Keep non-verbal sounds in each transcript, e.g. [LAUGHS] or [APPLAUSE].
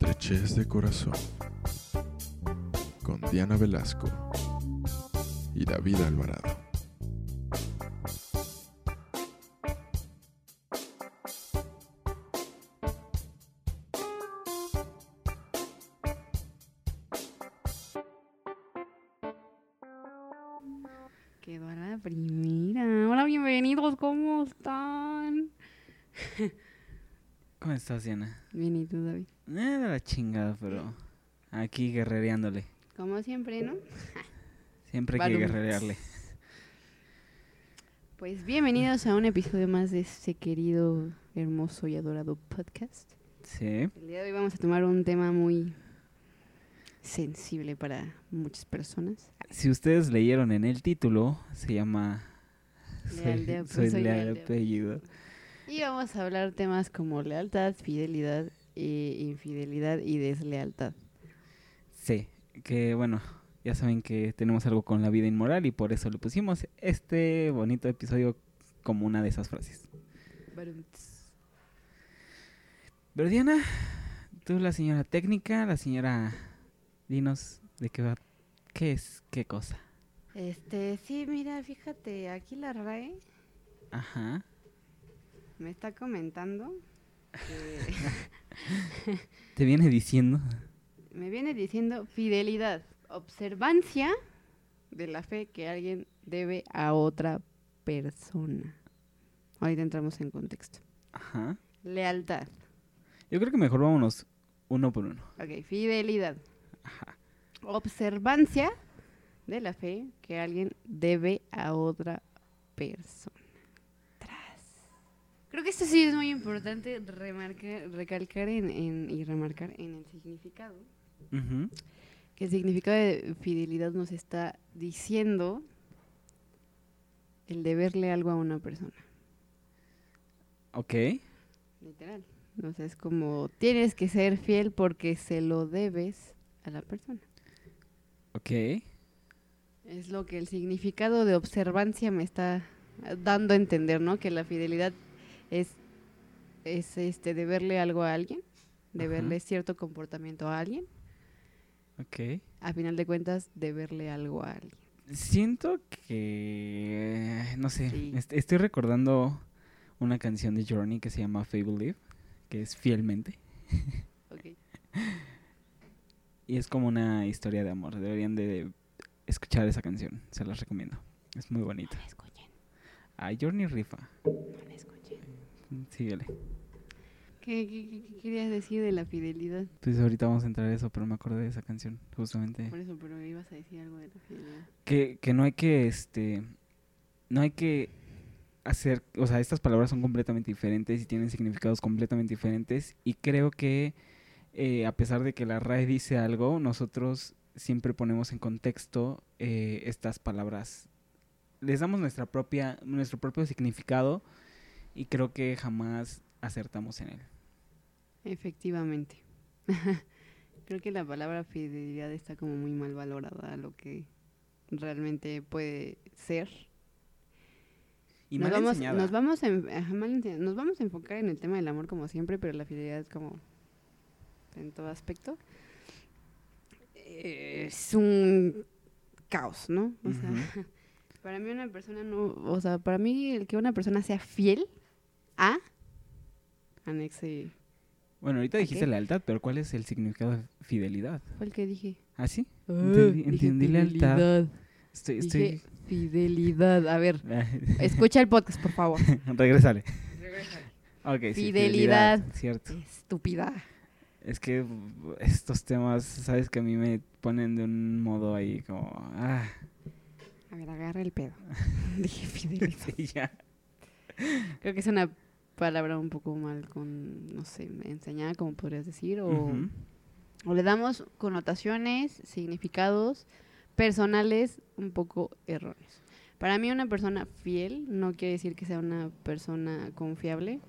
Estrechez de Corazón con Diana Velasco y David Alvarado. Estás, Diana? Bien, ¿y tú, David? Eh, de la chingada, pero aquí guerrereándole. Como siempre, ¿no? Siempre hay que guerrerearle. Pues bienvenidos a un episodio más de este querido, hermoso y adorado podcast. Sí. El día de hoy vamos a tomar un tema muy sensible para muchas personas. Si ustedes leyeron en el título, se llama Leal de- [LAUGHS] Soy, soy leal de de apellido. [LAUGHS] Y vamos a hablar temas como lealtad, fidelidad, e infidelidad y deslealtad. Sí, que bueno, ya saben que tenemos algo con la vida inmoral y por eso le pusimos este bonito episodio como una de esas frases. Pero Diana, tú la señora técnica, la señora... Dinos de qué va... ¿Qué es? ¿Qué cosa? Este, sí, mira, fíjate, aquí la RAE Ajá. Me está comentando que Te viene diciendo... [LAUGHS] me viene diciendo fidelidad, observancia de la fe que alguien debe a otra persona. Ahorita entramos en contexto. Ajá. Lealtad, Yo creo que mejor vámonos uno por uno. ok, fidelidad, Ajá. observancia de la fe que alguien debe a otra persona. Creo que esto sí es muy importante remarcar, recalcar en, en- y remarcar en el significado. Que el significado de fidelidad nos está diciendo el deberle algo a una persona. Ok. Literal. O sea, es como tienes que ser fiel porque se lo debes a la persona. Ok. Es lo que el significado de observancia me está dando a entender, ¿no? Que la fidelidad es, es este deberle algo a alguien, deberle cierto comportamiento a alguien, Ok. a final de cuentas, deberle algo a alguien. Siento que... No sé. Sí. est- estoy recordando una canción de Journey que se llama Fable Live, que es Fielmente. Ok. Y es como una historia de amor. Deberían de escuchar esa canción. Se las recomiendo. Es muy bonita. No escuchen, Ah, Journey rifa. no. Síguele. ¿Qué, qué- qué- querías decir de la fidelidad? Pues ahorita vamos a entrar a eso, pero me acordé de esa canción, justamente. Por eso, pero ibas a decir algo de la fidelidad. que, que no hay que, este, no hay que hacer, o sea, estas palabras son completamente diferentes y tienen significados completamente diferentes y creo que eh, a pesar de que la RAE dice algo, nosotros siempre ponemos en contexto eh, estas palabras, les damos nuestra propia, nuestro propio significado y creo que jamás acertamos en él. Efectivamente. [LAUGHS] Creo que la palabra fidelidad está como muy mal valorada a lo que realmente puede ser. Y nos, mal vamos, enseñada. nos, vamos a, nos vamos a enfocar en el tema del amor como siempre, pero la fidelidad es como en todo aspecto. Eh, Es un caos, ¿no? O sea, [LAUGHS] para mí una persona no, o sea, para mí el que una persona sea fiel a anexe Bueno, ahorita ¿A dijiste qué? lealtad, pero ¿cuál es el significado de fidelidad? fue el que dije. ¿Ah, sí? Ah, Entendí- entendí lealtad. fidelidad. Estoy, Dije estoy... fidelidad. A ver, [LAUGHS] escucha el podcast, por favor. Regrésale. Ok, sí, Fidelidad. Cierto. Estúpida. Es que estos temas, sabes que a mí me ponen de un modo ahí como... Ah, A ver, agarra el pedo. [LAUGHS] Dije fidelidad. sí, ya. Creo que es una palabra un poco mal con, no sé, enseñada, como podrías decir, o, o le damos connotaciones, significados personales un poco erróneos. Para mí una persona fiel no quiere decir que sea una persona confiable,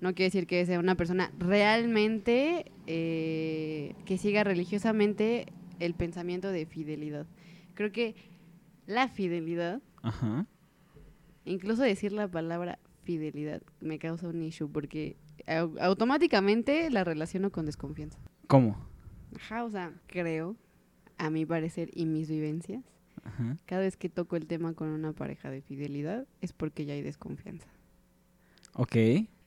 no quiere decir que sea una persona realmente eh, que siga religiosamente el pensamiento de fidelidad. Creo que la fidelidad Ajá. Incluso decir la palabra fidelidad me causa un issue porque au- automáticamente la relaciono con desconfianza. ¿Cómo? Ajá, o sea, creo, a mi parecer y mis vivencias, Ajá. cada vez que toco el tema con una pareja de fidelidad es porque ya hay desconfianza. Ok.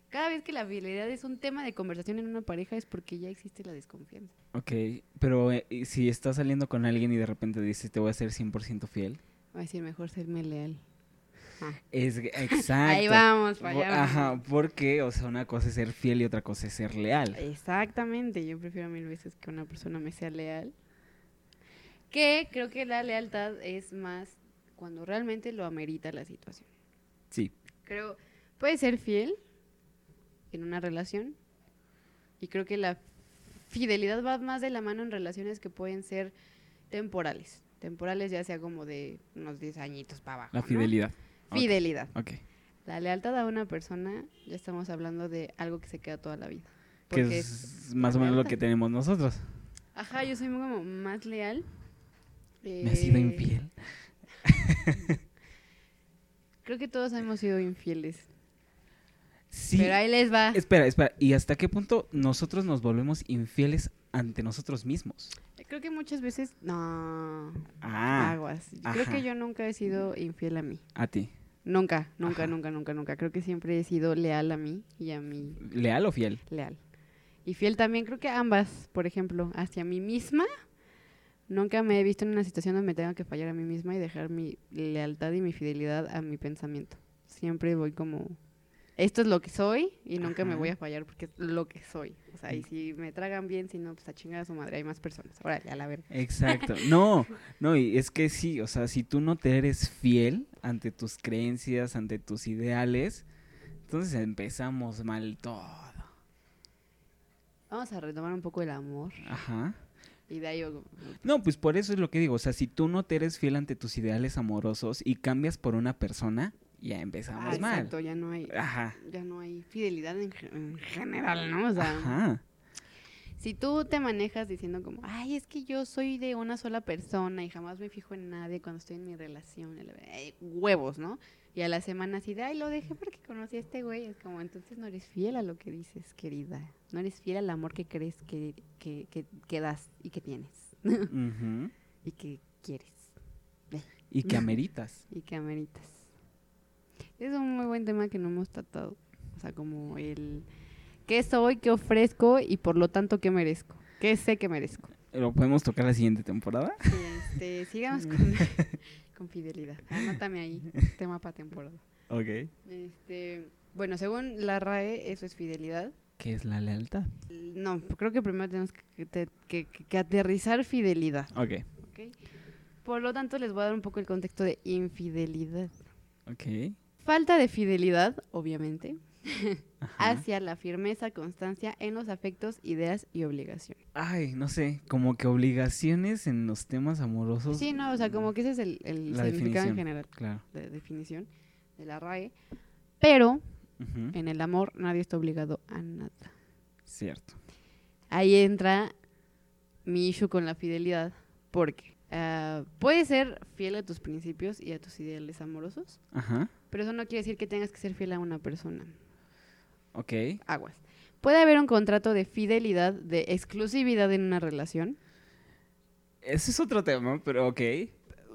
Cada vez que la fidelidad es un tema de conversación en una pareja es porque ya existe la desconfianza. Ok. Pero eh, ¿y si estás saliendo con alguien y de repente dices te voy a ser 100% fiel. Va a decir, mejor serme leal. Es [LAUGHS] exacto. Ahí vamos, para allá. Ajá, porque, o sea, una cosa es ser fiel y otra cosa es ser leal. Exactamente, yo prefiero mil veces que una persona me sea leal. Que creo que la lealtad es más cuando realmente lo amerita la situación. Sí. Creo, puede ser fiel en una relación y creo que la fidelidad va más de la mano en relaciones que pueden ser temporales. Temporales ya sea como de unos 10 añitos para abajo. La fidelidad. Fidelidad. Ok. La lealtad a una persona, ya estamos hablando de algo que se queda toda la vida. Que es más o menos lo que tenemos nosotros. Ajá, yo soy muy como más leal. ¿Me has sido Eh, infiel? [LAUGHS] Creo que todos hemos sido infieles. Sí. Pero ahí les va. Espera, espera. ¿Y hasta qué punto nosotros nos volvemos infieles ante nosotros mismos? Creo que muchas veces. No. Ah, Aguas. Creo que yo nunca he sido infiel a mí. a ti. Nunca, nunca, Ajá. nunca, nunca, nunca. Creo que siempre he sido leal a mí y a mí ¿Leal o fiel? leal. Y fiel también, creo que ambas, por ejemplo, hacia mí misma. Nunca me he visto en una situación donde me tenga que fallar a mí misma y dejar mi lealtad y mi fidelidad a mi pensamiento. Siempre voy como, esto es lo que soy y nunca me voy a fallar porque es lo que soy. O sea, y si me tragan bien, si no, pues a chingar a su madre, hay más personas. Órale, a la verga. Exacto. No, no, y es que sí, o sea, si tú no te eres fiel ante tus creencias, ante tus ideales, entonces empezamos mal todo. Vamos a retomar un poco el amor Ajá. y de ahí... yo- No, pues por eso es lo que digo, o sea, si tú no te eres fiel ante tus ideales amorosos y cambias por una persona, ya empezamos Ah, mal. exacto, ya no hay... Ajá. Ya no hay fidelidad en, ge- en general, ¿no? O sea, Ajá. Si tú te manejas diciendo como, ay, es que yo soy de una sola persona y jamás me fijo en nadie cuando estoy en mi relación, eh, huevos, ¿no? Y a la semana así de, ay, lo dejé porque conocí a este güey. Es como, entonces no eres fiel a lo que dices, querida. No eres fiel al amor que crees que, que, que, que das y que tienes [LAUGHS] Ujú. y que quieres Y que [LAUGHS] ameritas. y que ameritas. Es un muy buen tema que no hemos tratado. O sea, como el qué soy, qué ofrezco y por lo tanto qué merezco. ¿Qué sé que merezco? ¿Lo podemos tocar la siguiente temporada? Sí, este, sigamos con, [LAUGHS] con fidelidad. Anótame ahí, tema para temporada. Ok. Este, bueno, según la RAE, eso es fidelidad. ¿Qué es la lealtad? No, creo que primero tenemos que, que- que- que- aterrizar fidelidad. Ok. ¿ok? Por lo tanto, les voy a dar un poco el contexto de infidelidad. Ok. Falta de fidelidad, obviamente, [LAUGHS] hacia la firmeza, constancia en los afectos, ideas y obligaciones. Ay, no sé, como que obligaciones en los temas amorosos. Sí, no, o sea, como que ese es el, el significado en general Claro. de definición de la RAE. Pero en el amor nadie está obligado a nada. Cierto. Ahí entra mi issue con la fidelidad, porque ah, puedes ser fiel a tus principios y a tus ideales amorosos, Ajá. Pero eso no quiere decir que tengas que ser fiel a una persona. Ok. Aguas. Puede haber un contrato de fidelidad, de exclusividad en una relación. Ese es otro tema, pero ok.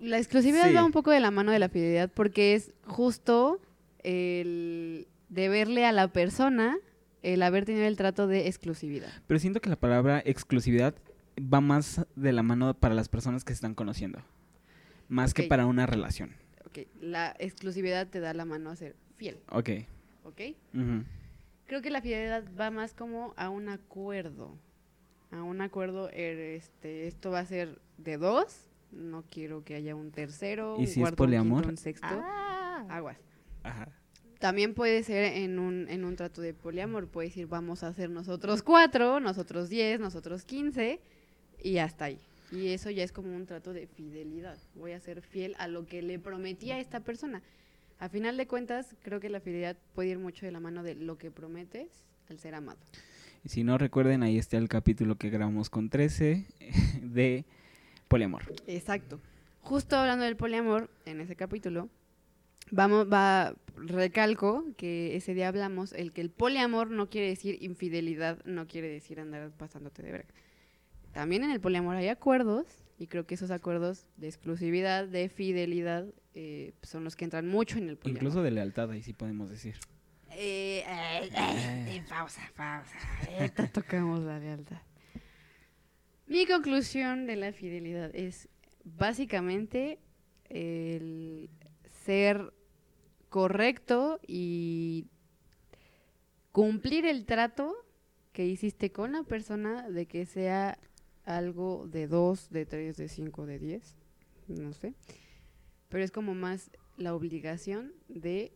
La exclusividad Sí. va un poco de la mano de la fidelidad porque es justo el deberle a la persona el haber tenido el trato de exclusividad. Pero siento que la palabra exclusividad va más de la mano para las personas que se están conociendo. Más que para una relación. Ok, la exclusividad te da la mano a ser fiel, Ok. ¿ok? Creo que la fidelidad va más como a un acuerdo. A un acuerdo, er, este, esto va a ser de dos. No quiero que haya un tercero, ¿Y un si es cuarto, un quinto, poliamor? un sexto. Aguas. Ajá. También puede ser en un, en un trato de poliamor. Puede decir, vamos a hacer nosotros cuatro, nosotros diez, nosotros quince, y hasta ahí. Y eso ya es como un trato de fidelidad. Voy a ser fiel a lo que le prometí a esta persona. A final de cuentas, creo que la fidelidad puede ir mucho de la mano de lo que prometes al ser amado. Y si no recuerden, ahí está el capítulo que grabamos con 13 [LAUGHS] de poliamor. Exacto. Justo hablando del poliamor, en ese capítulo, vamos, va, recalco que ese día hablamos, el que el poliamor no quiere decir infidelidad, no quiere decir andar pasándote de verga. También en el poliamor hay acuerdos y creo que esos acuerdos de exclusividad, de fidelidad, eh, son los que entran mucho en el poliamor. Incluso de lealtad, ahí sí podemos decir. Eh, eh, eh, eh, pausa, pausa. [LAUGHS] Ahorita tocamos la lealtad. Mi conclusión de la fidelidad es básicamente el ser correcto y cumplir el trato que hiciste con la persona de que sea algo de dos, de tres, de cinco, de diez, no sé. Pero es como más la obligación de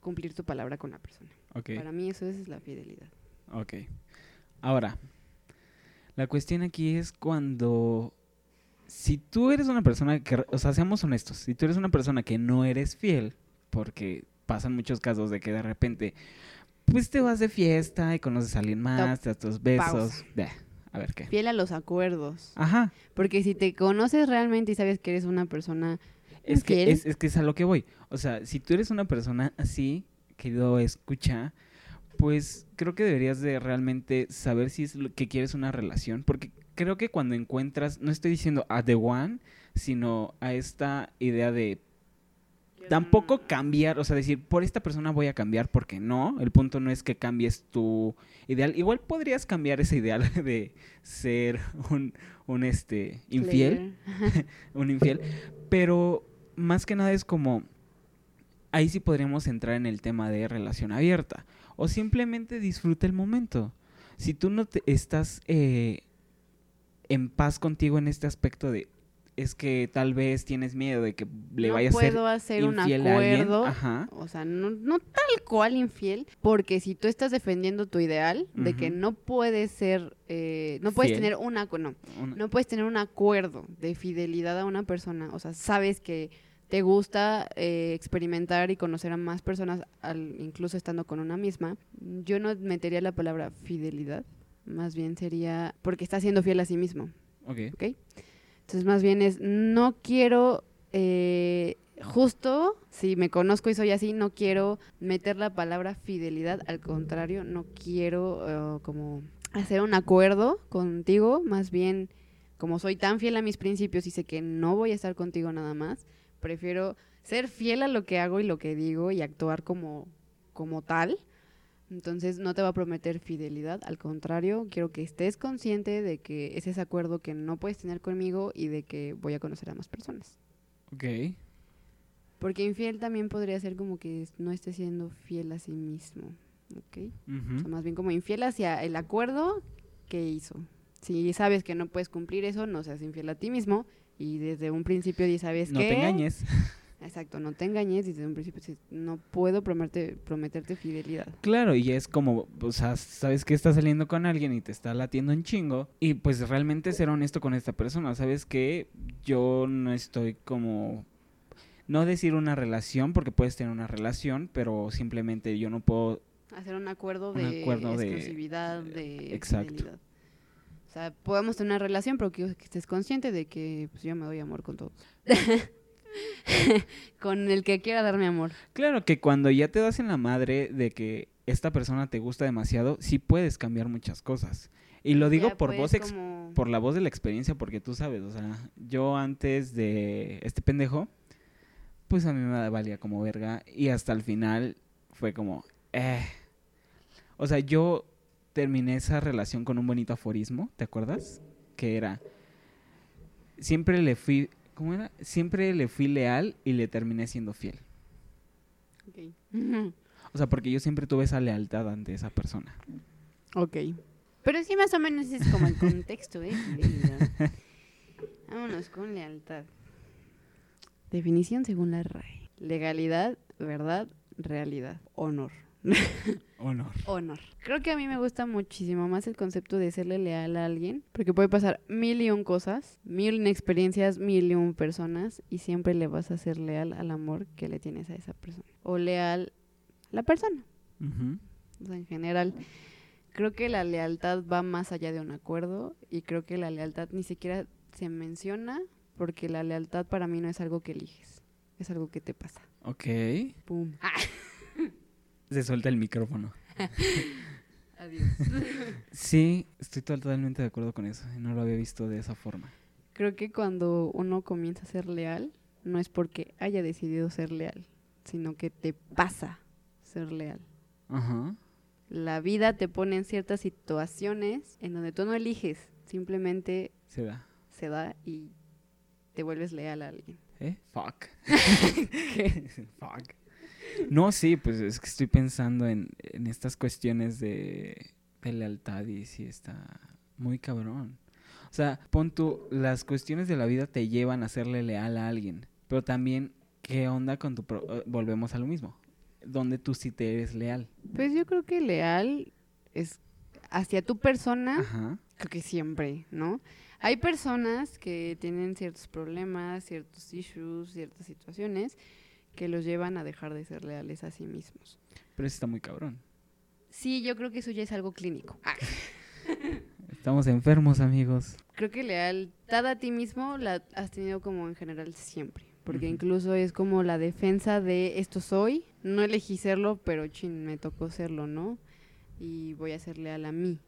cumplir tu palabra con la persona. Ok. Para mí eso es la fidelidad. Ok. Ahora, la cuestión aquí es cuando... Si tú eres una persona que... O sea, seamos honestos. Si tú eres una persona que no eres fiel, porque pasan muchos casos de que de repente... Pues te vas de fiesta y conoces a alguien más, te das tus besos. A ver qué. Fiel a los acuerdos. Ajá. Porque si te conoces realmente y sabes que eres una persona Es que es, es que es a lo que voy. O sea, si tú eres una persona así, querido escucha, pues creo que deberías de realmente saber si es lo que quieres una relación. Porque creo que cuando encuentras, no estoy diciendo a The One, sino a esta idea de tampoco cambiar, o sea, decir, por esta persona voy a cambiar, porque no, el punto no es que cambies tu ideal. Igual podrías cambiar ese ideal [LAUGHS] de ser un, un este, infiel. [LAUGHS] Un infiel, pero más que nada es como ahí sí podríamos entrar en el tema de relación abierta. O simplemente disfruta el momento. Si tú no te estás eh, en paz contigo en este aspecto de es que tal vez tienes miedo de que le no vaya a ser puedo hacer un infiel a alguien, acuerdo, ajá. o sea, no, no tal cual infiel, porque si tú estás defendiendo tu ideal de que no puedes ser, eh, no puedes Fiel. tener una, no, un- no puedes tener un acuerdo de fidelidad a una persona, o sea, sabes que te gusta eh, experimentar y conocer a más personas, al- incluso estando con una misma, yo no metería la palabra fidelidad, más bien sería porque está siendo fiel a sí mismo. Ok. ¿ok? Entonces, más bien es, no quiero, eh, justo, si me conozco y soy así, no quiero meter la palabra fidelidad, al contrario, no quiero eh, como hacer un acuerdo contigo, más bien, como soy tan fiel a mis principios y sé que no voy a estar contigo nada más, prefiero ser fiel a lo que hago y lo que digo y actuar como, como tal. Entonces no te va a prometer fidelidad, al contrario, quiero que estés consciente de que es ese acuerdo que no puedes tener conmigo y de que voy a conocer a más personas. Ok. Porque infiel también podría ser como que no esté siendo fiel a sí mismo, ¿ok? O sea, más bien como infiel hacia el acuerdo que hizo. Si sabes que no puedes cumplir eso, no seas infiel a ti mismo y desde un principio ya sabes No que... te engañes. [LAUGHS] Exacto, no te engañes desde un principio. No puedo prometerte, prometerte fidelidad. Claro, y es como, o sea, sabes que estás saliendo con alguien y te está latiendo un chingo. Y pues realmente ser honesto con esta persona. Sabes que yo no estoy como. No decir una relación, porque puedes tener una relación, pero simplemente yo no puedo. Hacer un acuerdo Un de acuerdo exclusividad, de Exacto. fidelidad. O sea, podemos tener una relación, pero quiero que estés consciente de que pues, yo me doy amor con todos. [LAUGHS] [LAUGHS] con el que quiera darme amor. Claro que cuando ya te das en la madre de que esta persona te gusta demasiado, sí puedes cambiar muchas cosas. Y lo digo Ya, por pues, voz ex- como- por la voz de la experiencia, porque tú sabes, o sea, yo antes de este pendejo, pues a mí me valía como verga y hasta el final fue como, eh. O sea, yo terminé esa relación con un bonito aforismo, ¿te acuerdas? Que era, siempre le fui, ¿cómo era? Siempre le fui leal y le terminé siendo fiel. Ok. Ujú. [LAUGHS] O sea, porque yo siempre tuve esa lealtad ante esa persona. Ok. Pero sí, más o menos es como el contexto, ¿eh? [LAUGHS] Vámonos con lealtad. Definición según la RAE. Legalidad, verdad, realidad, honor. [LAUGHS] Honor. Honor. Creo que a mí me gusta muchísimo más el concepto de serle leal a alguien, porque puede pasar mil y un cosas, mil y un experiencias, mil y un personas, y siempre le vas a ser leal al amor que le tienes a esa persona. O leal a la persona. Ujú. O sea, en general, creo que la lealtad va más allá de un acuerdo y creo que la lealtad ni siquiera se menciona porque la lealtad para mí no es algo que eliges, es algo que te pasa. Ok. Pum. [LAUGHS] Se suelta el micrófono. [LAUGHS] Adiós. Sí, estoy totalmente de acuerdo con eso. No lo había visto de esa forma. Creo que cuando uno comienza a ser leal, no es porque haya decidido ser leal, sino que te pasa ser leal. Ajá. La vida te pone en ciertas situaciones en donde tú no eliges, simplemente Se da. se da y te vuelves leal a alguien. ¿Eh? Fuck. [LAUGHS] [LAUGHS] Fuck. No, sí, pues es que estoy pensando en, en estas cuestiones de, de lealtad y sí está muy cabrón. O sea, pon tú, las cuestiones de la vida te llevan a serle leal a alguien, pero también, ¿qué onda con tu... pro- eh, volvemos a lo mismo, donde tú sí te eres leal. Pues yo creo que leal es hacia tu persona, Ajá. creo que siempre, ¿no? Hay personas que tienen ciertos problemas, ciertos issues, ciertas situaciones que los llevan a dejar de ser leales a sí mismos. Pero eso está muy cabrón. Sí, yo creo que eso ya es algo clínico. Ah, [LAUGHS] Estamos enfermos, amigos. creo que lealtad a ti mismo la has tenido como en general siempre. Porque incluso es como la defensa de esto soy, no elegí serlo, pero chin, me tocó serlo, ¿no? Y voy a ser leal a mí.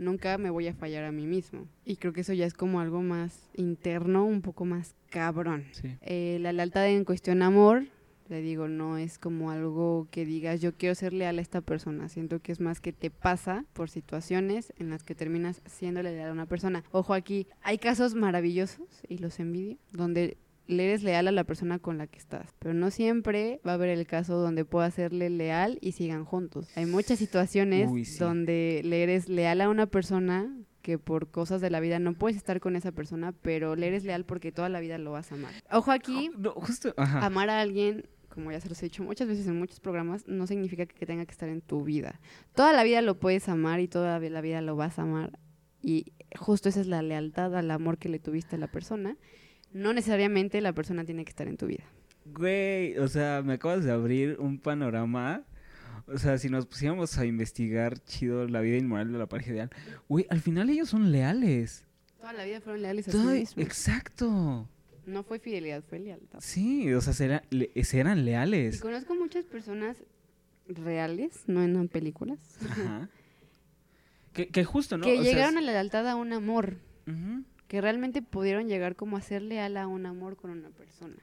Nunca me voy a fallar a mí mismo. Y creo que eso ya es como algo más interno, un poco más cabrón. Sí. Eh, la lealtad en cuestión amor, le digo, no es como algo que digas yo quiero ser leal a esta persona. Siento que es más que te pasa por situaciones en las que terminas siendo leal a una persona. Ojo aquí, hay casos maravillosos, y los envidio, donde le eres leal a la persona con la que estás. Pero no siempre va a haber el caso donde puedas serle leal y sigan juntos. Hay muchas situaciones Uy, sí. donde le eres leal a una persona que por cosas de la vida no puedes estar con esa persona, pero le eres leal porque toda la vida lo vas a amar. Ojo aquí, No, justo, ajá. amar a alguien, como ya se los he dicho muchas veces en muchos programas, no significa que tenga que estar en tu vida. Toda la vida lo puedes amar y toda la vida lo vas a amar. Y justo esa es la lealtad al amor que le tuviste a la persona. No necesariamente la persona tiene que estar en tu vida. Güey, o sea, me acabas de abrir un panorama. O sea, si nos pusiéramos a investigar chido la vida inmoral de la pareja ideal, güey, al final ellos son leales. Toda la vida fueron leales a sí mismos. exacto. No fue fidelidad, fue lealtad. Sí, o sea, será- le- eran Y leales. conozco muchas personas reales, no en películas, Ajá. [LAUGHS] Que, que justo, ¿no? que O sea, llegaron a la lealtad a un amor. Ujú. Que realmente pudieron llegar como a ser leal a un amor con una persona.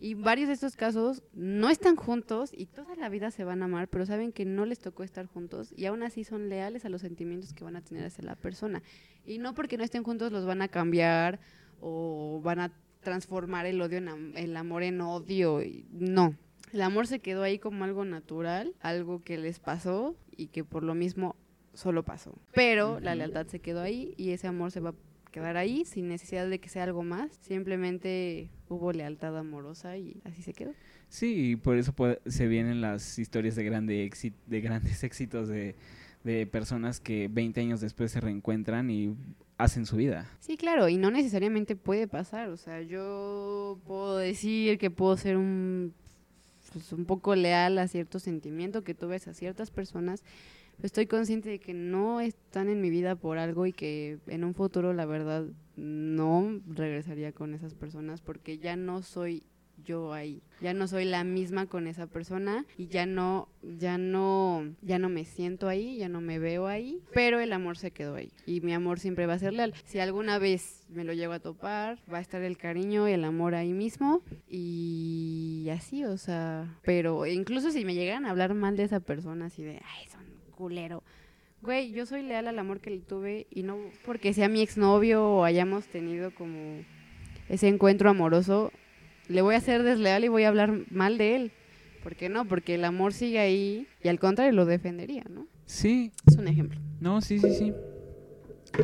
Y varios de estos casos no están juntos y toda la vida se van a amar, pero saben que no les tocó estar juntos y aún así son leales a los sentimientos que van a tener hacia la persona. Y no porque no estén juntos los van a cambiar o van a transformar el odio en el amor en odio. y- No. El amor se quedó ahí como algo natural, algo que les pasó y que por lo mismo solo pasó. Pero la lealtad se quedó ahí y ese amor se va a quedar ahí sin necesidad de que sea algo más. Simplemente hubo lealtad amorosa y así se quedó. Sí, y por eso puede- se vienen las historias de, grande de grandes [LAUGHS] éxitos de, de personas que 20 años después se reencuentran y hacen su vida. Sí, claro, y no necesariamente puede pasar. O sea, yo puedo decir que puedo ser un, pues, un poco leal a cierto sentimiento que tuve hacia ciertas personas. Estoy consciente de que no están en mi vida por algo y que en un futuro, la verdad, no regresaría con esas personas porque ya no soy yo ahí. Ya no soy la misma con esa persona y ya no, ya no, ya no me siento ahí, ya no me veo ahí, pero el amor se quedó ahí y mi amor siempre va a ser leal. Si alguna vez me lo llego a topar, va a estar el cariño y el amor ahí mismo y así, o sea, pero incluso si me llegan a hablar mal de esa persona, así de, ay, son culero. Güey, yo soy leal al amor que le tuve y no porque sea mi exnovio o hayamos tenido como ese encuentro amoroso, le voy a ser desleal y voy a hablar mal de él. ¿Por qué no? Porque el amor sigue ahí y al contrario lo defendería, ¿no? Sí, Es un ejemplo. no, sí, sí, sí.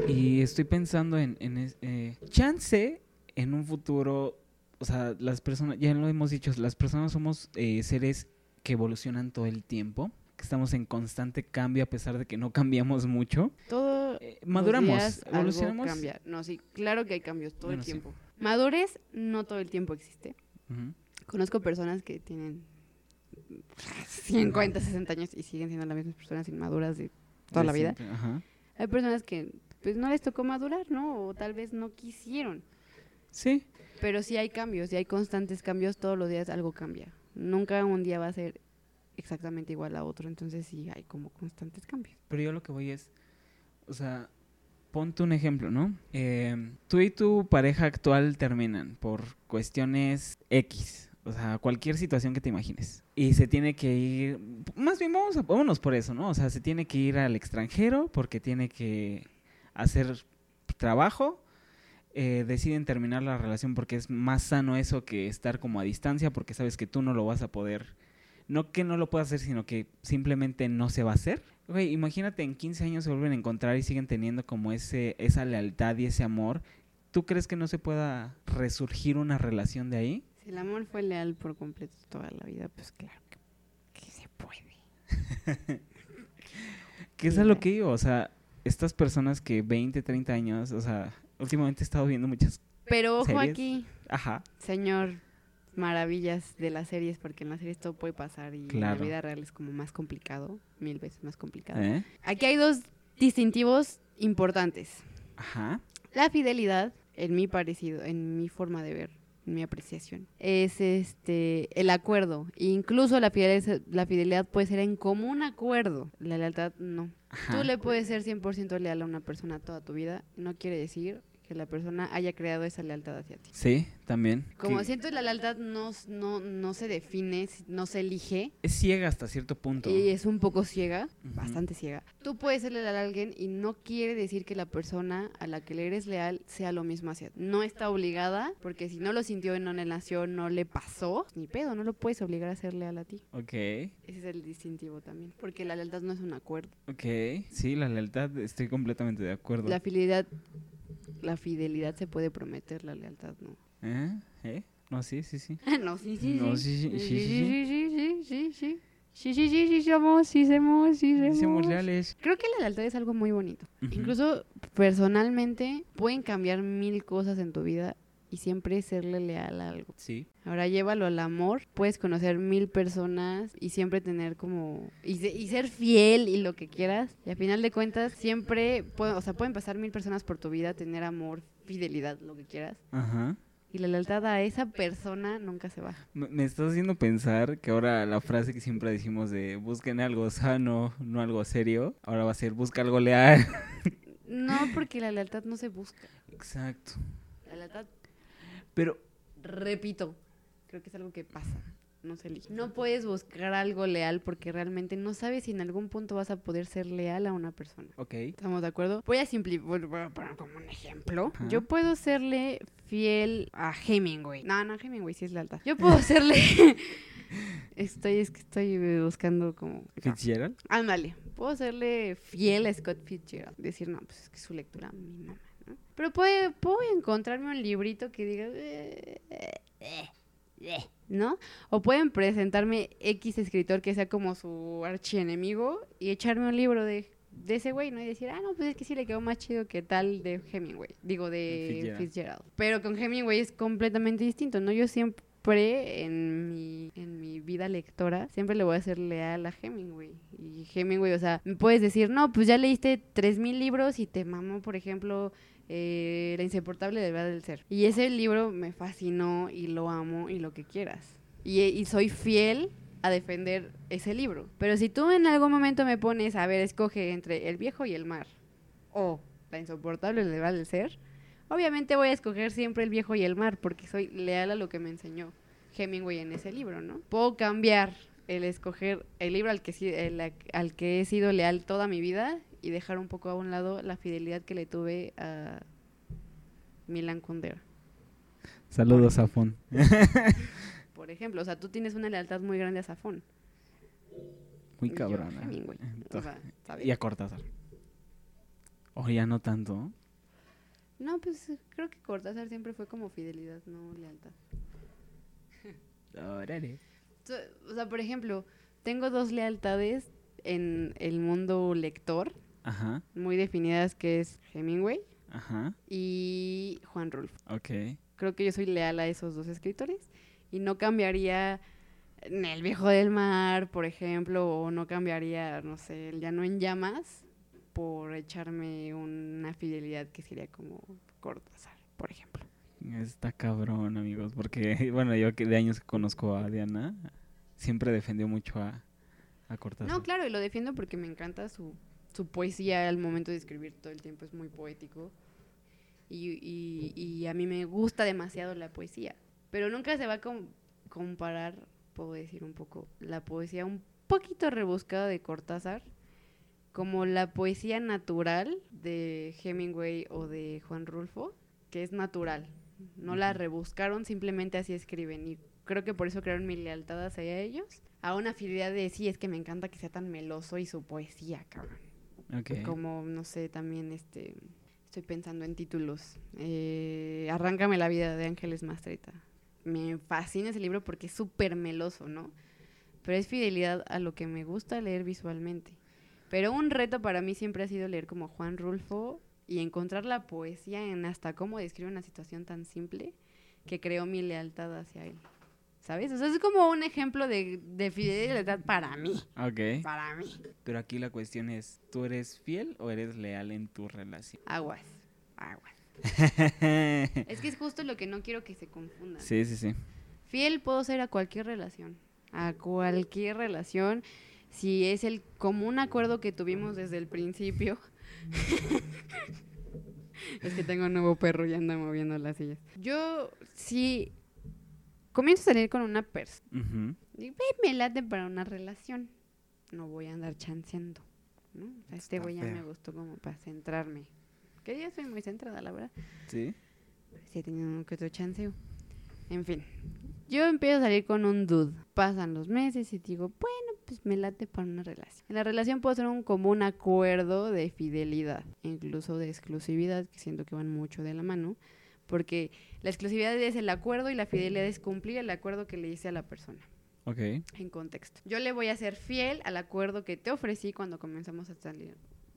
Y estoy pensando en, en es- eh, chance en un futuro, o sea, las personas, ya lo hemos dicho, las personas somos eh, seres que evolucionan todo el tiempo, que estamos en constante cambio a pesar de que no cambiamos mucho. Todo Eh, maduramos, días algo evolucionamos. cambia. No, sí, claro que hay cambios todo Bueno, el sí. tiempo. Madurez no todo el tiempo existe. Conozco personas que tienen 50, 60 años y siguen siendo las mismas personas inmaduras de toda De la vida. siempre, Ajá. Hay personas que pues no les tocó madurar, ¿no? O tal vez no quisieron. Sí, Pero sí hay cambios y hay constantes cambios, todos los días algo cambia. Nunca un día va a ser exactamente igual a otro. Entonces sí hay como constantes cambios. Pero yo lo que voy es, o sea, ponte un ejemplo, ¿no? Eh, tú y tu pareja actual terminan por cuestiones X. O sea, cualquier situación que te imagines. Y se tiene que ir, más bien vamos a, vámonos por eso, ¿no? O sea, se tiene que ir al extranjero porque tiene que hacer trabajo. Eh, deciden terminar la relación porque es más sano eso que estar como a distancia porque sabes que tú no lo vas a poder no que no lo pueda hacer, sino que simplemente no se va a hacer. Güey, imagínate en 15 años se vuelven a encontrar y siguen teniendo como ese esa lealtad y ese amor. ¿Tú crees que no se pueda resurgir una relación de ahí? Si el amor fue leal por completo toda la vida, pues claro que, que se puede. [LAUGHS] ¿Qué es a lo que digo? O sea, estas personas que 20, 30 años, o sea, últimamente he estado viendo muchas... Pero ojo ¿Series? aquí, Ajá. señor maravillas de las series, porque en las series todo puede pasar y en la vida real es como más complicado, mil veces más complicado. ¿Eh? Aquí hay dos distintivos importantes. Ajá. La fidelidad, en mi parecido, en mi forma de ver, en mi apreciación, es este el acuerdo. Incluso la fidelidad, la fidelidad puede ser en común acuerdo. La lealtad no. Ajá. Tú le puedes ser 100% leal a una persona toda tu vida. No quiere decir que la persona haya creado esa lealtad hacia ti. Sí, también. Como Que siento la lealtad no, no, no se define, no se elige Es ciega hasta cierto punto. y es un poco ciega, bastante ciega. Tú puedes ser leal a alguien y no quiere decir que la persona a la que le eres leal sea lo mismo hacia ti. No está obligada, porque si no lo sintió no le nació, no le pasó, ni pedo, no lo puedes obligar a ser leal a ti. Ok, Ese es el distintivo también, porque la lealtad no es un acuerdo. ok. Sí, la lealtad, estoy completamente de acuerdo. La fidelidad, la fidelidad se puede prometer, la lealtad no. ¿Eh? ¿Eh? No, sí, sí, sí. no, sí, sí, no, sí. sí, sí, sí, sí, sí, sí. Sí, sí, sí, sí, somos, sí, somos, sí, somos. somos leales. Creo que la lealtad es algo muy bonito. Uh -huh. Incluso personalmente pueden cambiar mil cosas en tu vida y siempre serle leal a algo. Sí. Ahora llévalo al amor, puedes conocer mil personas y siempre tener como y, se- y ser fiel y lo que quieras. Y a final de cuentas siempre, puede- o sea, pueden pasar mil personas por tu vida, tener amor, fidelidad, lo que quieras. Ajá. Y la lealtad a esa persona nunca se va. Me me estás haciendo pensar que ahora la frase que siempre decimos de busquen algo sano, no algo serio, ahora va a ser busca algo leal. No, porque la lealtad no se busca. Exacto. La lealtad Pero, repito, creo que es algo que pasa, no se elige. No puedes buscar algo leal porque realmente no sabes si en algún punto vas a poder ser leal a una persona. ok. ¿Estamos de acuerdo? Voy a simplificar, voy a poner como un ejemplo. Ajá. Yo puedo serle fiel a Hemingway. No, no, Hemingway sí es lealtad. Yo puedo [LAUGHS] serle... [LAUGHS] estoy, es que estoy buscando como... Fitzgerald. Ándale, puedo serle fiel a Scott Fitzgerald. Decir, no, pues es que su lectura mi mamá, ¿no? Pero puede, puedo encontrarme un librito que diga... "Eh, eh, eh, eh", ¿No? O pueden presentarme X escritor que sea como su archienemigo y echarme un libro de, de ese güey, ¿no? Y decir, ah, no, pues es que sí le quedó más chido que tal de Hemingway. Digo, de Fitzgerald. Fitzgerald. Pero con Hemingway es completamente distinto, ¿no? Yo siempre en mi, en mi vida lectora siempre le voy a ser leal a Hemingway. Y Hemingway, o sea, me puedes decir, no, pues ya leíste 3.000 libros y te mamó, por ejemplo, eh, La insoportable verdad del ser. Y ese libro me fascinó y lo amo y lo que quieras. Y, y soy fiel a defender ese libro. Pero si tú en algún momento me pones, a ver, escoge entre El viejo y el mar o La insoportable verdad del ser, obviamente voy a escoger siempre El viejo y el mar porque soy leal a lo que me enseñó Hemingway en ese libro, ¿no? Puedo cambiar el escoger el libro al que, el- al que he sido leal toda mi vida y dejar un poco a un lado la fidelidad que le tuve a Milan Kundera. Saludos, Afón. [LAUGHS] Por ejemplo, o sea, tú tienes una lealtad muy grande a Safón. Muy yo a cabrona. Y a Cortázar. O ya no tanto. No, pues creo que Cortázar siempre fue como fidelidad, no lealtad. Órale. O sea, por ejemplo, tengo dos lealtades en el mundo lector Ajá, muy definidas que es Hemingway ajá. y Juan Rulfo. Creo que yo soy leal a esos dos escritores y no cambiaría en El Viejo del Mar, por ejemplo, o no cambiaría, no sé, El Llano en Llamas por echarme una fidelidad que sería como Cortázar, por ejemplo. Está cabrón, amigos, porque, [LAUGHS] bueno, yo que de años que conozco a Diana, siempre defendió mucho a, a Cortázar. No, claro, y lo defiendo porque me encanta su, su poesía al momento de escribir todo el tiempo, es muy poético. Y, y- y a mí me gusta demasiado la poesía. Pero nunca se va a com- comparar, puedo decir un poco, la poesía un poquito rebuscada de Cortázar como la poesía natural de Hemingway o de Juan Rulfo, que es natural. No la rebuscaron, simplemente así escriben. Y creo que por eso crearon mi lealtad hacia ellos. A una fidelidad de sí, es que me encanta que sea tan meloso y su poesía, cabrón. Ok. Como, no sé, también este. Estoy pensando en títulos. Eh, Arráncame la vida de Ángeles Mastreta. Me fascina ese libro porque es súper meloso, ¿no? Pero es fidelidad a lo que me gusta leer visualmente. Pero un reto para mí siempre ha sido leer como Juan Rulfo y encontrar la poesía en hasta cómo describe una situación tan simple que creó mi lealtad hacia él. ¿Sabes? O sea, es como un ejemplo de, de fidelidad para mí. Ok. Para mí. Pero aquí la cuestión es, ¿tú eres fiel o eres leal en tu relación? Aguas. Aguas. [LAUGHS] Es que es justo lo que no quiero que se confunda. sí, sí, sí. Fiel puedo ser a cualquier relación. A cualquier relación. Si es el común acuerdo que tuvimos desde el principio. [LAUGHS] es que tengo un nuevo perro y anda moviendo las sillas. Yo, si comienzo a salir con una persona, Ujú. digo, "Ve, me late para una relación. No voy a andar chanceando. ¿no? O sea, este güey ya me gustó como para centrarme. Que yo soy muy centrada, la verdad. Sí. Sí, he tenido uno que otro chanceo. En fin, yo empiezo a salir con un dude. Pasan los meses y digo, bueno, pues me late para una relación. En la relación puedo hacer un común acuerdo de fidelidad, incluso de exclusividad, que siento que van mucho de la mano. Porque la exclusividad es el acuerdo y la fidelidad es cumplir el acuerdo que le hice a la persona Ok. en contexto. Yo le voy a ser fiel al acuerdo que te ofrecí cuando comenzamos a salir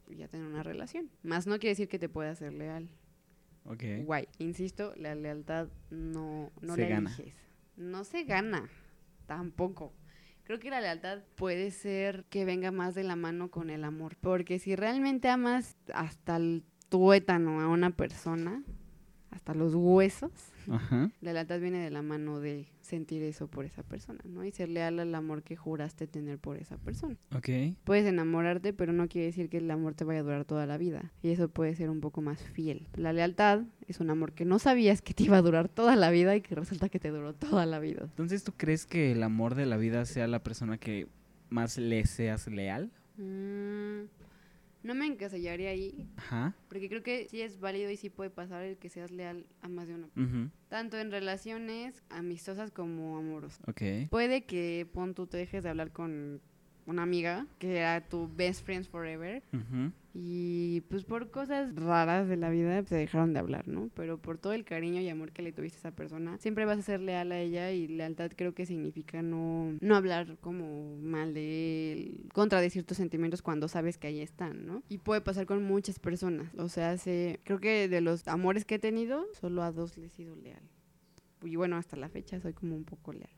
y a tener una relación. Más no quiere decir que te pueda ser leal. Ok. Guay. Insisto, la lealtad no, no Se la gana. eliges. No se gana. Tampoco. Creo que la lealtad puede ser que venga más de la mano con el amor. Porque si realmente amas hasta el tuétano a una persona, hasta los huesos, Ajá. la lealtad viene de la mano de sentir eso por esa persona, ¿no? Y ser leal al amor que juraste tener por esa persona. Ok. Puedes enamorarte, pero no quiere decir que el amor te vaya a durar toda la vida. Y eso puede ser un poco más fiel. La lealtad es un amor que no sabías que te iba a durar toda la vida y que resulta que te duró toda la vida. Entonces, ¿tú crees que el amor de la vida sea la persona que más le seas leal? Mm, no me encasillaría ahí, Ajá. porque creo que sí es válido y sí puede pasar el que seas leal a más de uno. Tanto en relaciones amistosas como amorosas. Ok. Puede que, pon tú, te dejes de hablar con una amiga que era tu best friends forever. Y pues por cosas raras de la vida se dejaron de hablar, ¿no? Pero por todo el cariño y amor que le tuviste a esa persona, siempre vas a ser leal a ella y lealtad creo que significa no, no hablar como mal de él, contra de ciertos sentimientos cuando sabes que ahí están, ¿no? Y puede pasar con muchas personas, o sea, hace, creo que de los amores que he tenido, solo a dos le he sido leal. Y bueno, hasta la fecha soy como un poco leal.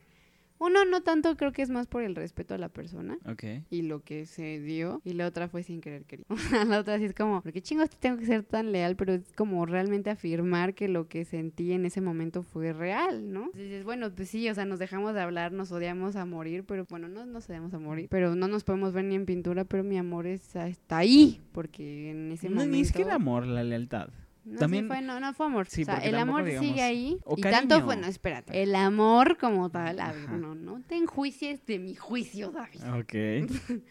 Uno no tanto, creo que es más por el respeto a la persona Ok. y lo que se dio y la otra fue sin querer querer. [LAUGHS] la otra sí es como, ¿por qué chingos te tengo que ser tan leal? Pero es como realmente afirmar que lo que sentí en ese momento fue real, ¿no? Entonces dices, bueno, pues sí, o sea, nos dejamos de hablar, nos odiamos a morir, pero bueno, no nos odiamos a morir, pero no nos podemos ver ni en pintura, pero mi amor está, está ahí, porque en ese No, momento... ni siquiera amor, la lealtad. No, sí También- fue, no, no fue amor. Sí, o sea, el tampoco, amor digamos, sigue ahí. y tanto fue, no, espérate. El amor como tal, a ver, no, no te enjuicies de mi juicio, David. Ok. [LAUGHS]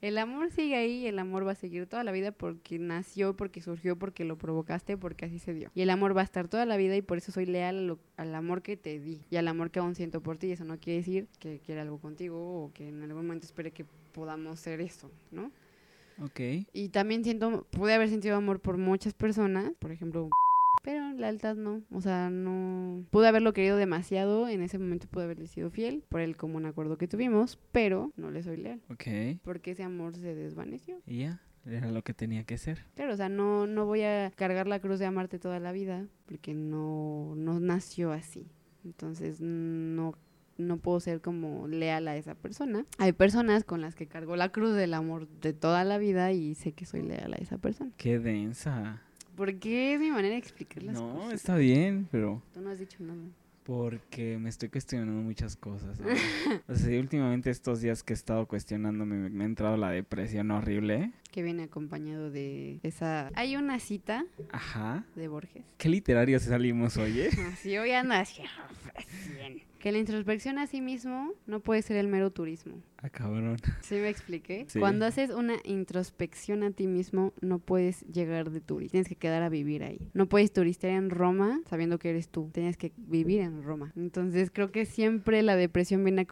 El amor sigue ahí y el amor va a seguir toda la vida porque nació, porque surgió, porque lo provocaste, porque así se dio. Y el amor va a estar toda la vida y por eso soy leal lo- al amor que te di y al amor que aún siento por ti. Eso no quiere decir que quiera algo contigo o que en algún momento espere que podamos ser eso, ¿no? Ok. Y también siento, pude haber sentido amor por muchas personas, por ejemplo, pero lealtad no. O sea, no. Pude haberlo querido demasiado, en ese momento pude haberle sido fiel por el común acuerdo que tuvimos, pero no le soy leal. Ok. Porque ese amor se desvaneció. Y ya. Era lo que tenía que ser. Claro, o sea, no, no voy a cargar la cruz de amarte toda la vida, porque no, no nació así. Entonces, no, no puedo ser como leal a esa persona. Hay personas con las que cargo la cruz del amor de toda la vida y sé que soy leal a esa persona. Qué densa. Porque es mi manera de explicar las No, cosas. está bien, pero Tú no has dicho nada. Porque me estoy cuestionando muchas cosas. ¿sabes? [LAUGHS] o sea, sí, últimamente estos días que he estado cuestionándome me, me ha entrado la depresión horrible. Que viene acompañado de esa... Hay una cita Ajá. de Borges. Qué literarios salimos hoy, ¿eh? [LAUGHS] Así hoy ando así. Que la introspección a sí mismo no puede ser el mero turismo. Ah, cabrón. ¿Sí me expliqué? Sí. Cuando haces una introspección a ti mismo, no puedes llegar de turista. Tienes que quedar a vivir ahí. No puedes turistear en Roma sabiendo que eres tú. Tienes que vivir en Roma. Entonces creo que siempre la depresión viene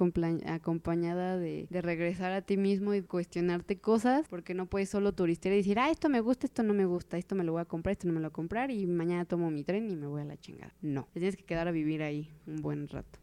acompañada de, de regresar a ti mismo y cuestionarte cosas porque no puedes solo turistear y decir, ah, esto me gusta, esto no me gusta, esto me lo voy a comprar, esto no me lo voy a comprar y mañana tomo mi tren y me voy a la chingada. No. Tienes que quedar a vivir ahí un buen rato.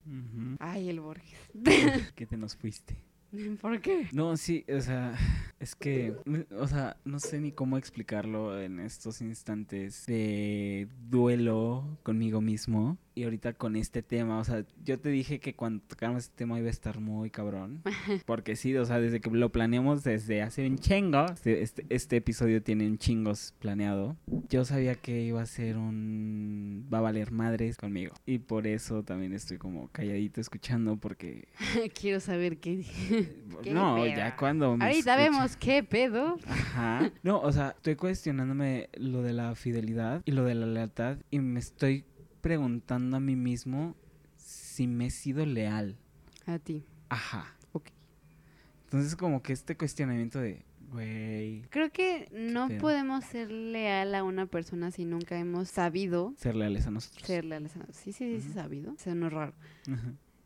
Ay, el Borges. [LAUGHS] ¿Qué te nos fuiste? [LAUGHS] ¿Por qué? No, sí, o sea, es que, o sea, no sé ni cómo explicarlo en estos instantes de duelo conmigo mismo. Y ahorita con este tema, o sea, yo te dije que cuando tocáramos este tema iba a estar muy cabrón. [LAUGHS] Porque sí, o sea, desde que lo planeamos desde hace un chingo, este, este, este episodio tiene un chingos planeado. Yo sabía que iba a ser un... va a valer madres conmigo. Y por eso también estoy como calladito escuchando porque... [LAUGHS] Quiero saber qué. [LAUGHS] ¿Qué no, pedo? ya cuando... me Ahorita vemos qué pedo. Ajá. No, o sea, estoy cuestionándome lo de la fidelidad y lo de la lealtad y me estoy preguntando a mí mismo si me he sido leal. A ti. Ajá. Ok. Entonces como que este cuestionamiento de, güey, Creo que no pedo? podemos ser leal a una persona si nunca hemos sabido ser leales a nosotros. ser leales a Sí, sí, dice Ujú. sabido. Eso no es raro.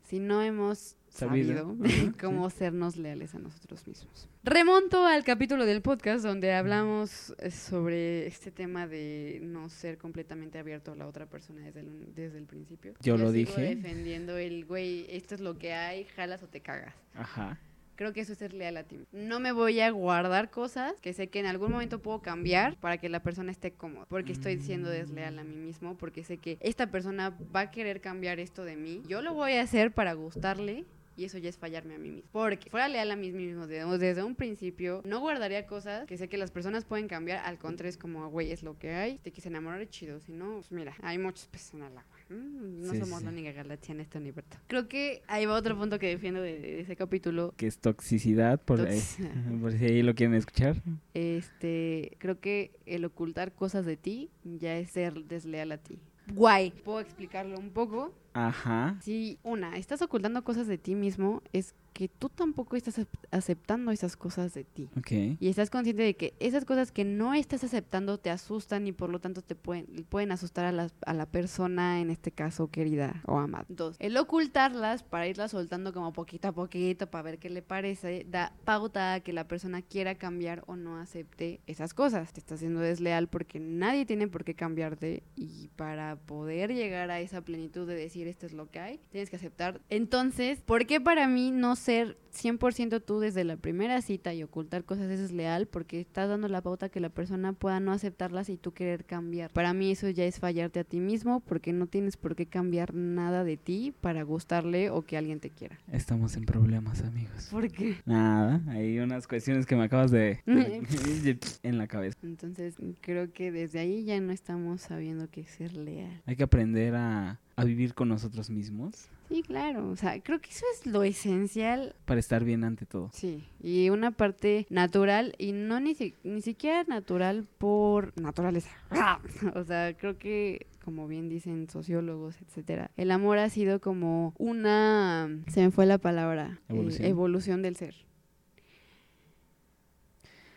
Si no hemos Sabido. sabido, cómo sernos leales a nosotros mismos. Remonto al capítulo del podcast donde hablamos eh, sobre este tema de no ser completamente abierto a la otra persona desde el, desde el principio. Yo lo sigo dije. defendiendo el, güey, esto es lo que hay, jalas o te cagas. Ajá. Creo que eso es ser leal a ti. No me voy a guardar cosas que sé que en algún momento puedo cambiar para que la persona esté cómoda. Porque estoy siendo desleal a mí mismo. Porque sé que esta persona va a querer cambiar esto de mí. Yo lo voy a hacer para gustarle. Y eso ya es fallarme a mí mismo. Porque fuera leal a mí mismo desde, desde un principio, no guardaría cosas que sé que las personas pueden cambiar. Al contrario, es como, güey, es lo que hay. Te quise enamorar, chido. Si no, pues mira, hay muchos peces en el agua. Mm, No Sí, somos sí. la única galaxia en este universo. Creo que ahí va otro punto que defiendo de- de ese capítulo Que es toxicidad, por, ahí- Tox- [LAUGHS] por si ahí lo quieren escuchar. Este, creo que el ocultar cosas de ti ya es ser desleal a ti. Guay. ¿Puedo explicarlo un poco? Ajá. Si, una, estás ocultando cosas de ti mismo, es que tú tampoco estás acep- aceptando esas cosas de ti. Ok. Y estás consciente de que esas cosas que no estás aceptando te asustan y por lo tanto te pueden, pueden asustar a, las- a la persona, en este caso querida o amada. Dos, el ocultarlas para irlas soltando como poquito a poquito para ver qué le parece, da pauta a que la persona quiera cambiar o no acepte esas cosas. Te estás siendo desleal porque nadie tiene por qué cambiarte y para poder llegar a esa plenitud de decir esto es lo que hay, tienes que aceptar. Entonces, ¿por qué para mí no ser 100% tú desde la primera cita y ocultar cosas es leal? Porque estás dando la pauta que la persona pueda no aceptarlas y tú querer cambiar. Para mí eso ya es fallarte a ti mismo porque no tienes por qué cambiar nada de ti para gustarle o que alguien te quiera. Estamos en problemas, amigos. ¿Por qué? Nada, hay unas cuestiones que me acabas de... de- [LAUGHS] [LAUGHS] en la cabeza. Entonces creo que desde ahí ya no estamos sabiendo qué es ser leal. Hay que aprender a, a vivir con nosotros mismos Sí, claro. O sea, creo que eso es lo esencial para estar bien ante todo. Sí, y una parte natural y no ni, si- ni siquiera natural por naturaleza. [LAUGHS] o sea, creo que como bien dicen sociólogos, etcétera, el amor ha sido como una se me fue la palabra, eh, Evolución. evolución del ser.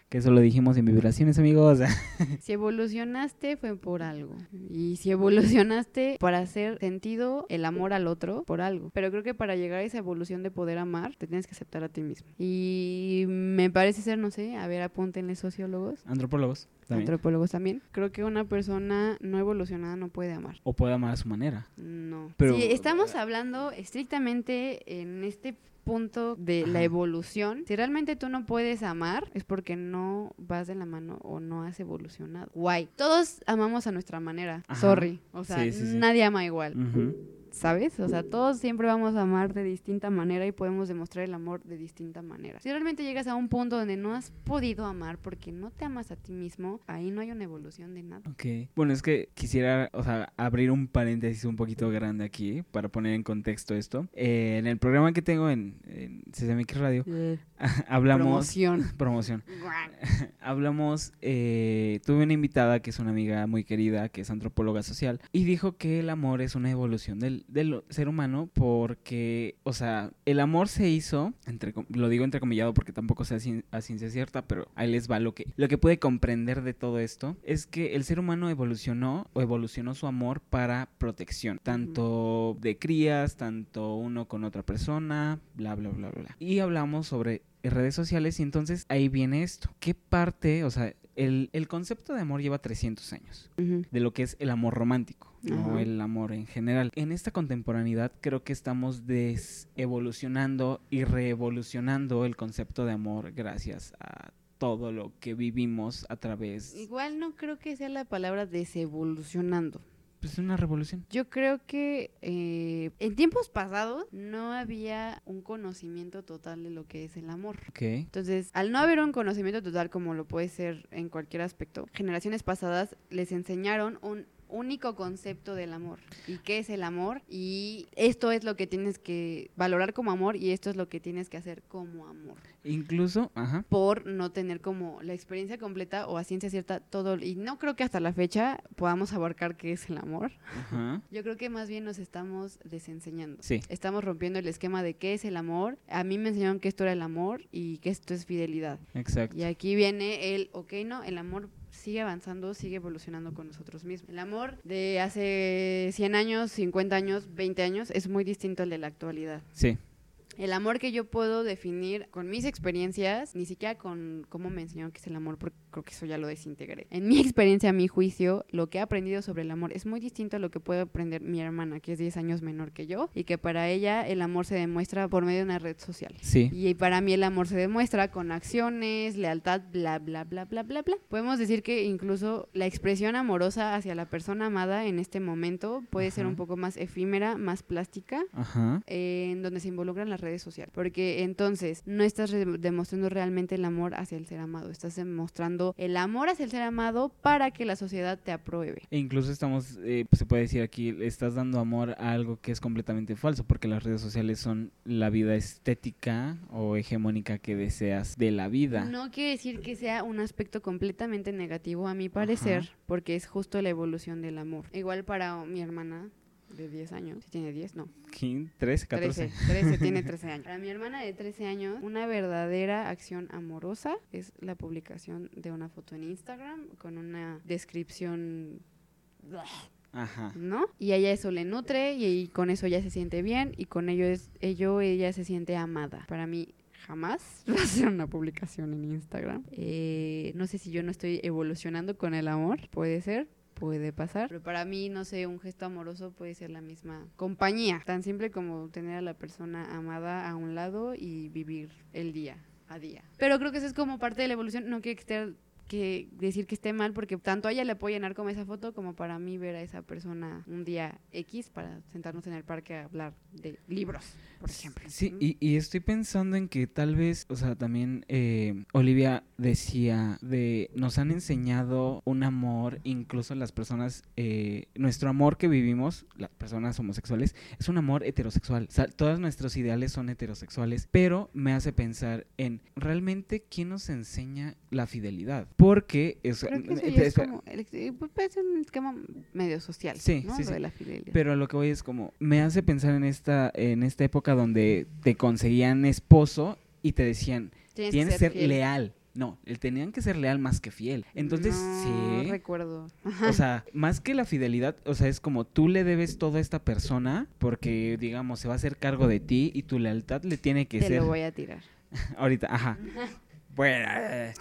Que eso lo dijimos en vibraciones, amigos. [LAUGHS] Si evolucionaste fue por algo. Y si evolucionaste para hacer sentido el amor al otro, por algo. Pero creo que para llegar a esa evolución de poder amar, te tienes que aceptar a ti mismo. Y me parece ser, no sé, a ver, apúntenle sociólogos. Antropólogos también. antropólogos también. Creo que una persona no evolucionada no puede amar. o puede amar a su manera. No. Pero- si estamos hablando estrictamente en este punto de la evolución, si realmente tú no puedes amar, es porque no vas de la mano o no has evolucionado. Guay. Todos amamos a nuestra manera. Ajá. Sorry. O sea, Sí, sí, sí. nadie ama igual. Ujú. ¿Sabes? O sea, todos siempre vamos a amar de distinta manera y podemos demostrar el amor de distinta manera. Si realmente llegas a un punto donde no has podido amar porque no te amas a ti mismo, ahí no hay una evolución de nada. Ok. Bueno, es que quisiera, o sea, abrir un paréntesis un poquito grande aquí para poner en contexto esto. Eh, en el programa que tengo en, en CCMX Radio, [LAUGHS] hablamos... Promoción. [LAUGHS] Promoción. [LAUGHS] hablamos, eh, tuve una invitada que es una amiga muy querida, que es antropóloga social, y dijo que el amor es una evolución del, del ser humano porque, o sea, el amor se hizo, entre, lo digo entrecomillado porque tampoco sea a ciencia cierta, pero ahí les va lo que, lo que puede comprender de todo esto, es que el ser humano evolucionó o evolucionó su amor para protección, tanto de crías, tanto uno con otra persona, bla, bla, bla, bla. bla. Y hablamos sobre redes sociales y entonces ahí viene esto. ¿Qué parte, o sea, el, el concepto de amor lleva 300 años? De lo que es el amor romántico, no Ajá. el amor en general. En esta contemporaneidad creo que estamos desevolucionando y reevolucionando el concepto de amor gracias a todo lo que vivimos a través Igual no creo que sea la palabra desevolucionando. pues una revolución. Yo creo que eh, en tiempos pasados no había un conocimiento total de lo que es el amor. Entonces, al no haber un conocimiento total como lo puede ser en cualquier aspecto, generaciones pasadas les enseñaron un único concepto del amor. ¿Y qué es el amor? Y esto es lo que tienes que valorar como amor y esto es lo que tienes que hacer como amor. Incluso, ajá. Por no tener como la experiencia completa o a ciencia cierta todo. Y no creo que hasta la fecha podamos abarcar qué es el amor. Ajá. Yo creo que más bien nos estamos desenseñando. Sí. Estamos rompiendo el esquema de qué es el amor. A mí me enseñaron que esto era el amor y que esto es fidelidad. Exacto. Y aquí viene el, ok, no, el amor sigue avanzando, sigue evolucionando con nosotros mismos. El amor de hace 100 años, 50 años, 20 años es muy distinto al de la actualidad. Sí. El amor que yo puedo definir con mis experiencias, ni siquiera con cómo me enseñaron que es el amor, porque creo que eso ya lo desintegré. En mi [LAUGHS] experiencia, a mi juicio, lo que he aprendido sobre el amor es muy distinto a lo que puede aprender mi hermana, que es 10 años menor que yo, y que para ella el amor se demuestra por medio de una red social. Sí. Y para mí el amor se demuestra con acciones, lealtad, bla, bla, bla, bla, bla, bla. Podemos decir que incluso la expresión amorosa hacia la persona amada en este momento puede ser Ajá. un poco más efímera, más plástica, Ajá. eh, en donde se involucran las redes sociales. Porque entonces no estás demostrando realmente el amor hacia el ser amado, estás demostrando el amor hacia el ser amado para que la sociedad te apruebe. E incluso estamos, eh, pues, se puede decir aquí, estás dando amor a algo que es completamente falso, porque las redes sociales son la vida estética o hegemónica que deseas de la vida. No quiere decir que sea un aspecto completamente negativo, a mi parecer, Ajá. porque es justo la evolución del amor. Igual para mi hermana de 10 años, si tiene 10, no, 15, 13, 14. 13, 13 tiene [LAUGHS] 13 años. Para mi hermana de 13 años, una verdadera acción amorosa es la publicación de una foto en Instagram con una descripción Ajá. ¿no? Y a ella eso le nutre y, y con eso ella se siente bien y con ello es ello ella se siente amada. Para mí jamás [LAUGHS] va a ser una publicación en Instagram. Eh, no sé si yo no estoy evolucionando con el amor, puede ser. Puede pasar, pero para mí, no sé, un gesto amoroso puede ser la misma compañía, tan simple como tener a la persona amada a un lado y vivir el día a día. Pero creo que eso es como parte de la evolución, no quiere que esté que decir que esté mal porque tanto a ella le puede llenar como esa foto como para mí ver a esa persona un día X para sentarnos en el parque a hablar de libros, por ejemplo. Sí, y, y estoy pensando en que tal vez, o sea, también eh, Olivia decía de, nos han enseñado un amor, incluso las personas, eh, nuestro amor que vivimos, las personas homosexuales, es un amor heterosexual. O sea, todos nuestros ideales son heterosexuales, pero me hace pensar en, ¿realmente quién nos enseña la fidelidad? Porque, es, Creo que eso eh, ya es como, el- eh, pues, un esquema medio social, Sí, ¿no? sí, Lo sí. de la fidelidad. Pero lo que voy es como, me hace pensar en esta, en esta época donde te conseguían esposo y te decían, Tienes, tienes que ser leal. No, el tenían que ser leal más que fiel. Entonces, no sí. recuerdo. O sea, más que la fidelidad, o sea, es como tú le debes todo a esta persona porque, digamos, se va a hacer cargo de ti y tu lealtad le tiene que Te ser. lo voy a tirar. [LAUGHS] Ahorita, ajá. Bueno. eh.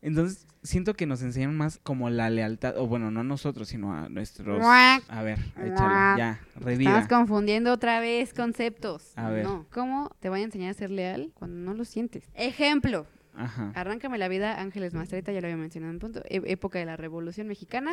Entonces, siento que nos enseñan más como la lealtad, o bueno, no a nosotros, sino a nuestros. A ver, échale, ya, revida. Estás confundiendo otra vez conceptos. A ver. No. ¿Cómo te voy a enseñar a ser leal cuando no lo sientes? Ejemplo. Ajá. Arráncame la vida, Ángeles Mastreta, ya lo había mencionado en punto. e- época de la Revolución Mexicana.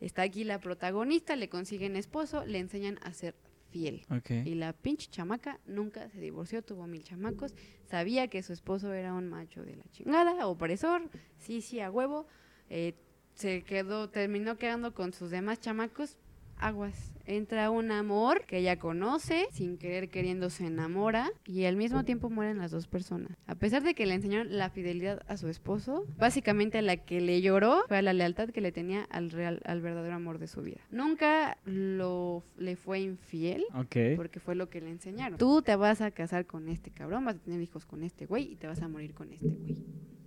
Está aquí la protagonista, le consiguen esposo, le enseñan a ser fiel. Ok. Y la pinche chamaca nunca se divorció, tuvo mil chamacos, sabía que su esposo era un macho de la chingada, opresor, sí, sí, a huevo. eh, se quedó, terminó quedando con sus demás chamacos, aguas. Entra un amor que ella conoce, sin querer queriendo se enamora y al mismo tiempo mueren las dos personas. A pesar de que le enseñaron la fidelidad a su esposo, básicamente la que le lloró fue a la lealtad que le tenía al real, al verdadero amor de su vida. Nunca lo le fue infiel, porque fue lo que le enseñaron. Tú te vas a casar con este cabrón, vas a tener hijos con este güey y te vas a morir con este güey.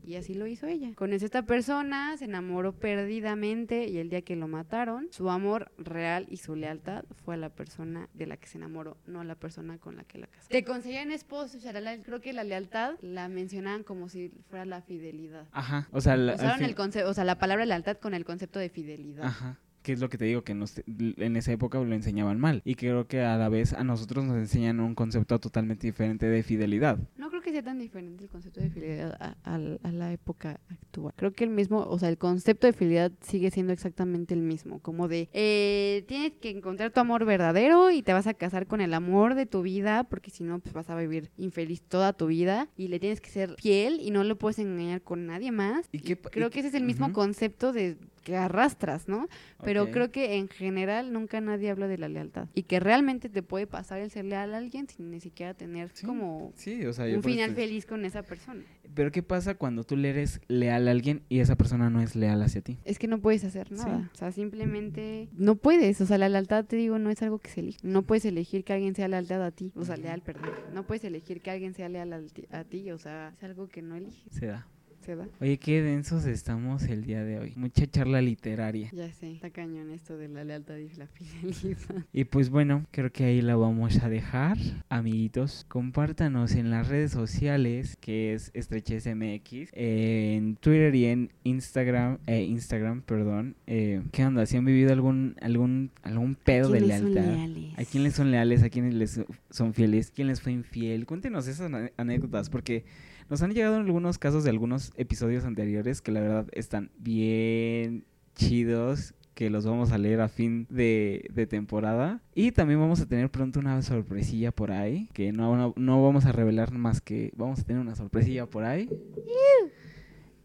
Y así lo hizo ella. A esta persona, se enamoró perdidamente y el día que lo mataron, su amor real y su lealtad fue a la persona de la que se enamoró, no a la persona con la que la casó. Te conseguían esposo, shalala, creo que la lealtad la mencionaban como si fuera la fidelidad. Ajá. O sea, la, Usaron el concepto, o sea, la palabra lealtad con el concepto de fidelidad. Ajá. Que es lo que te digo, que nos- en esa época lo enseñaban mal. Y creo que a la vez a nosotros nos enseñan un concepto totalmente diferente de fidelidad. No creo que sea tan diferente el concepto de fidelidad a, a- a la época actual. Creo que el mismo, o sea, el concepto de fidelidad sigue siendo exactamente el mismo. Como de, eh, tienes que encontrar tu amor verdadero y te vas a casar con el amor de tu vida, porque si no, pues vas a vivir infeliz toda tu vida. Y le tienes que ser fiel y no lo puedes engañar con nadie más. ¿Y qué creo y que ese es el mismo concepto de que arrastras, ¿no? Pero creo que en general nunca nadie habla de la lealtad. Y que realmente te puede pasar el ser leal a alguien sin ni siquiera tener Sí, como Sí, o sea, yo un final feliz con esa persona. Pero ¿qué pasa cuando tú le eres leal a alguien y esa persona no es leal hacia ti? Es que no puedes hacer Sí. nada. O sea, simplemente no puedes. O sea, la lealtad, te digo, no es algo que se elige. No puedes elegir que alguien sea lealtad a ti. O sea, leal, perdón. No puedes elegir que alguien sea leal al ti- a ti. O sea, es algo que no eliges. Se da. Se da. Oye, qué densos estamos el día de hoy. Mucha charla literaria. Ya sé. Está cañón esto de la lealtad y la fidelidad. Y pues bueno, creo que ahí la vamos a dejar. Amiguitos, compártanos en las redes sociales, que es StretchesMX, eh, en Twitter y en Instagram, eh, Instagram, perdón. Eh, ¿Qué onda? ¿Si han vivido algún, algún, algún pedo de ¿Quiénes son lealtad? leales? ¿A quién les son leales? ¿A quiénes les son fieles? ¿Quién les fue infiel? Cuéntenos esas anécdotas, porque nos han llegado algunos casos de algunos episodios anteriores que la verdad están bien chidos, que los vamos a leer a fin de, de temporada. Y también vamos a tener pronto una sorpresilla por ahí, que no, no, no vamos a revelar más que vamos a tener una sorpresilla por ahí.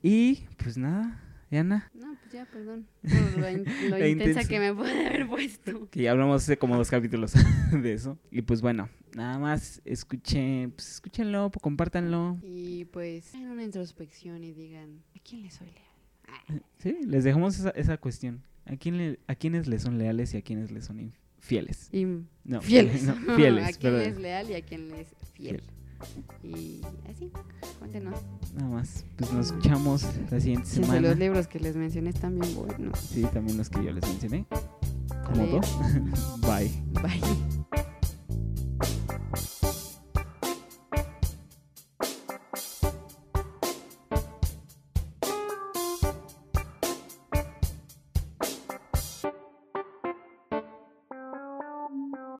Y pues nada, Diana, No, pues ya, perdón. Por lo, in- lo [LAUGHS] intensa que me puede haber puesto. que ya hablamos hace como dos capítulos [LAUGHS] de eso. Y pues bueno, nada más escuchen, pues escúchenlo, pues, compártanlo. Y pues, hagan una introspección y digan, ¿a quién le soy leal? Ah, Sí, les dejamos esa, esa cuestión. ¿A, quién le- ¿A quiénes les son leales y a quiénes les son infieles? Y No, [LAUGHS] fieles. no, fieles, a quién perdón. es leal y a quién le es fiel. Y así, cuéntenos. Nada más. Pues nos escuchamos la siguiente Si semana. los libros que les mencioné están bien buenos. Sí, también los que yo les mencioné. Como dos. [LAUGHS] Bye. Bye.